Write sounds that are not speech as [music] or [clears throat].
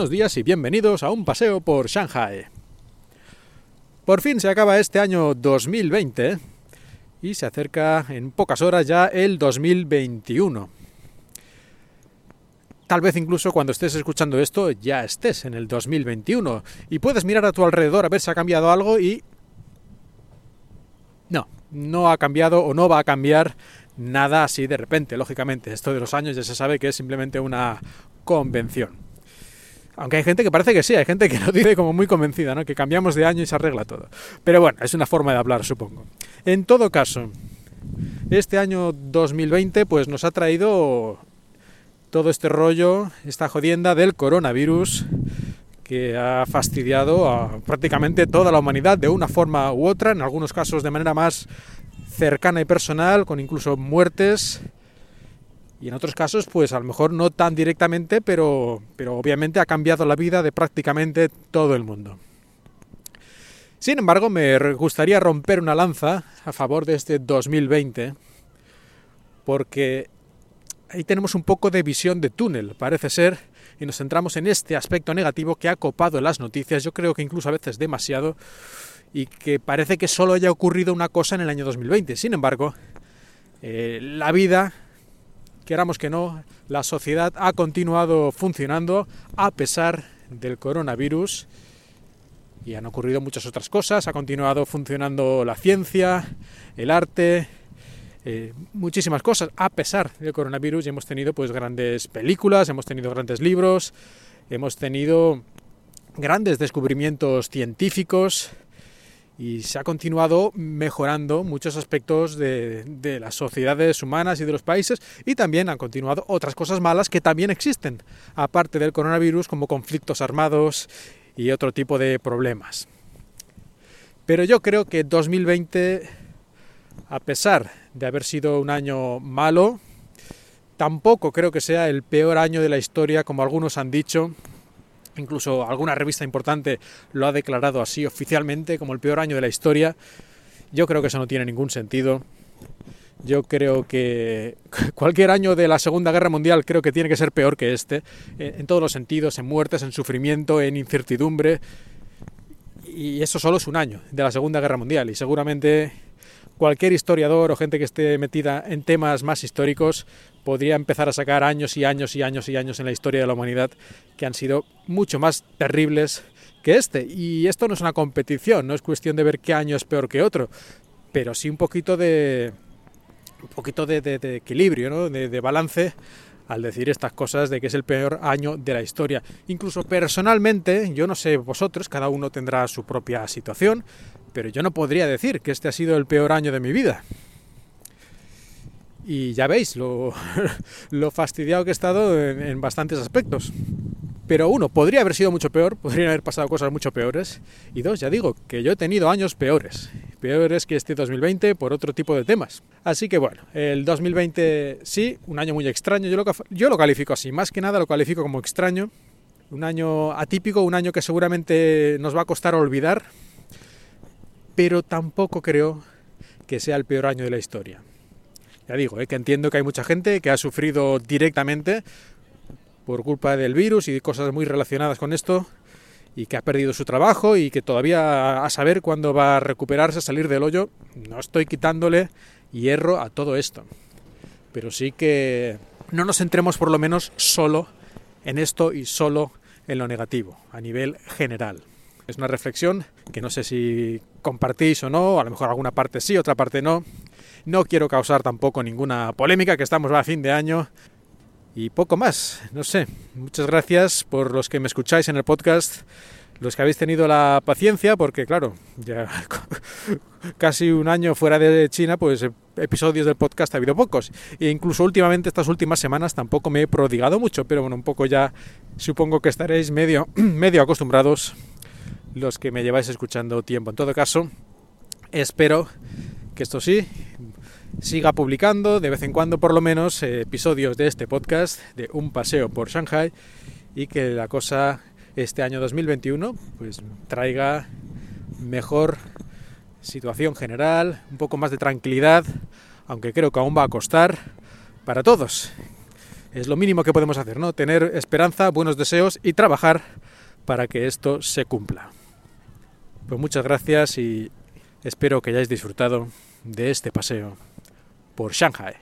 buenos días y bienvenidos a un paseo por Shanghai. Por fin se acaba este año 2020 y se acerca en pocas horas ya el 2021. Tal vez incluso cuando estés escuchando esto ya estés en el 2021 y puedes mirar a tu alrededor a ver si ha cambiado algo y... No, no ha cambiado o no va a cambiar nada así de repente, lógicamente. Esto de los años ya se sabe que es simplemente una convención. Aunque hay gente que parece que sí, hay gente que lo dice como muy convencida, ¿no? Que cambiamos de año y se arregla todo. Pero bueno, es una forma de hablar, supongo. En todo caso, este año 2020 pues nos ha traído todo este rollo, esta jodienda del coronavirus que ha fastidiado a prácticamente toda la humanidad de una forma u otra, en algunos casos de manera más cercana y personal, con incluso muertes y en otros casos, pues a lo mejor no tan directamente, pero, pero obviamente ha cambiado la vida de prácticamente todo el mundo. Sin embargo, me gustaría romper una lanza a favor de este 2020, porque ahí tenemos un poco de visión de túnel, parece ser, y nos centramos en este aspecto negativo que ha copado las noticias, yo creo que incluso a veces demasiado, y que parece que solo haya ocurrido una cosa en el año 2020. Sin embargo, eh, la vida queramos que no, la sociedad ha continuado funcionando a pesar del coronavirus y han ocurrido muchas otras cosas, ha continuado funcionando la ciencia, el arte, eh, muchísimas cosas a pesar del coronavirus. Y hemos tenido pues grandes películas, hemos tenido grandes libros, hemos tenido grandes descubrimientos científicos, y se ha continuado mejorando muchos aspectos de, las sociedades humanas y de los países y también han continuado otras cosas malas que también existen, aparte del coronavirus como conflictos armados y otro tipo de problemas. Pero yo creo que 2020, a pesar de haber sido un año malo, tampoco creo que sea el peor año de la historia como algunos han dicho incluso alguna revista importante lo ha declarado así oficialmente como el peor año de la historia. Yo creo que eso no tiene ningún sentido. Yo creo que [laughs] cualquier año de la Segunda Guerra Mundial creo que tiene que ser peor que este, en todos los sentidos, en muertes, en sufrimiento, en incertidumbre. Y eso solo es un año de la Segunda Guerra Mundial y seguramente cualquier historiador o gente que esté metida en temas más históricos podría empezar a sacar años y años y años y años en la historia de la humanidad que han sido mucho más terribles que este. Y esto no es una competición, no es cuestión de ver qué año es peor que otro, pero sí un poquito de un poquito de, equilibrio, ¿no? de, de balance al decir estas cosas de que es el peor año de la historia. Incluso personalmente, yo no sé vosotros, cada uno tendrá su propia situación, pero yo no podría decir que este ha sido el peor año de mi vida. Y ya veis lo, [laughs] fastidiado que he estado en, bastantes aspectos. Pero uno, podría haber sido mucho peor, podrían haber pasado cosas mucho peores. Y dos, ya digo, que yo he tenido años peores. Peores que este 2020 por otro tipo de temas. Así que bueno, el 2020 sí, un año muy extraño. Yo lo, yo lo califico así, más que nada lo califico como extraño. Un año atípico, un año que seguramente nos va a costar olvidar pero tampoco creo que sea el peor año de la historia. Ya digo, ¿eh? que entiendo que hay mucha gente que ha sufrido directamente por culpa del virus y cosas muy relacionadas con esto y que ha perdido su trabajo y que todavía a saber cuándo va a recuperarse, salir del hoyo. No estoy quitándole hierro a todo esto. Pero sí que no nos centremos por lo menos solo en esto y solo en lo negativo, a nivel general. Es una reflexión que no sé si compartís o no, a lo mejor alguna parte sí, otra parte no. No quiero causar tampoco ninguna polémica, que estamos a fin de año. Y poco más, no sé. Muchas gracias por los que me escucháis en el podcast, los que habéis tenido la paciencia, porque claro, ya [laughs] casi un año fuera de China, pues episodios del podcast ha habido pocos. E incluso últimamente, estas últimas semanas, tampoco me he prodigado mucho, pero bueno, un poco ya supongo que estaréis medio, [clears throat] medio acostumbrados los que me lleváis escuchando tiempo. En todo caso, espero que esto sí siga publicando de vez en cuando por lo menos episodios de este podcast de un paseo por Shanghai y que la cosa este año 2021 pues traiga mejor situación general, un poco más de tranquilidad, aunque creo que aún va a costar para todos. es lo mínimo que podemos hacer, ¿no? Tener esperanza, buenos deseos y trabajar para que esto se cumpla. Pues muchas gracias y espero que hayáis disfrutado de este paseo por Shanghai.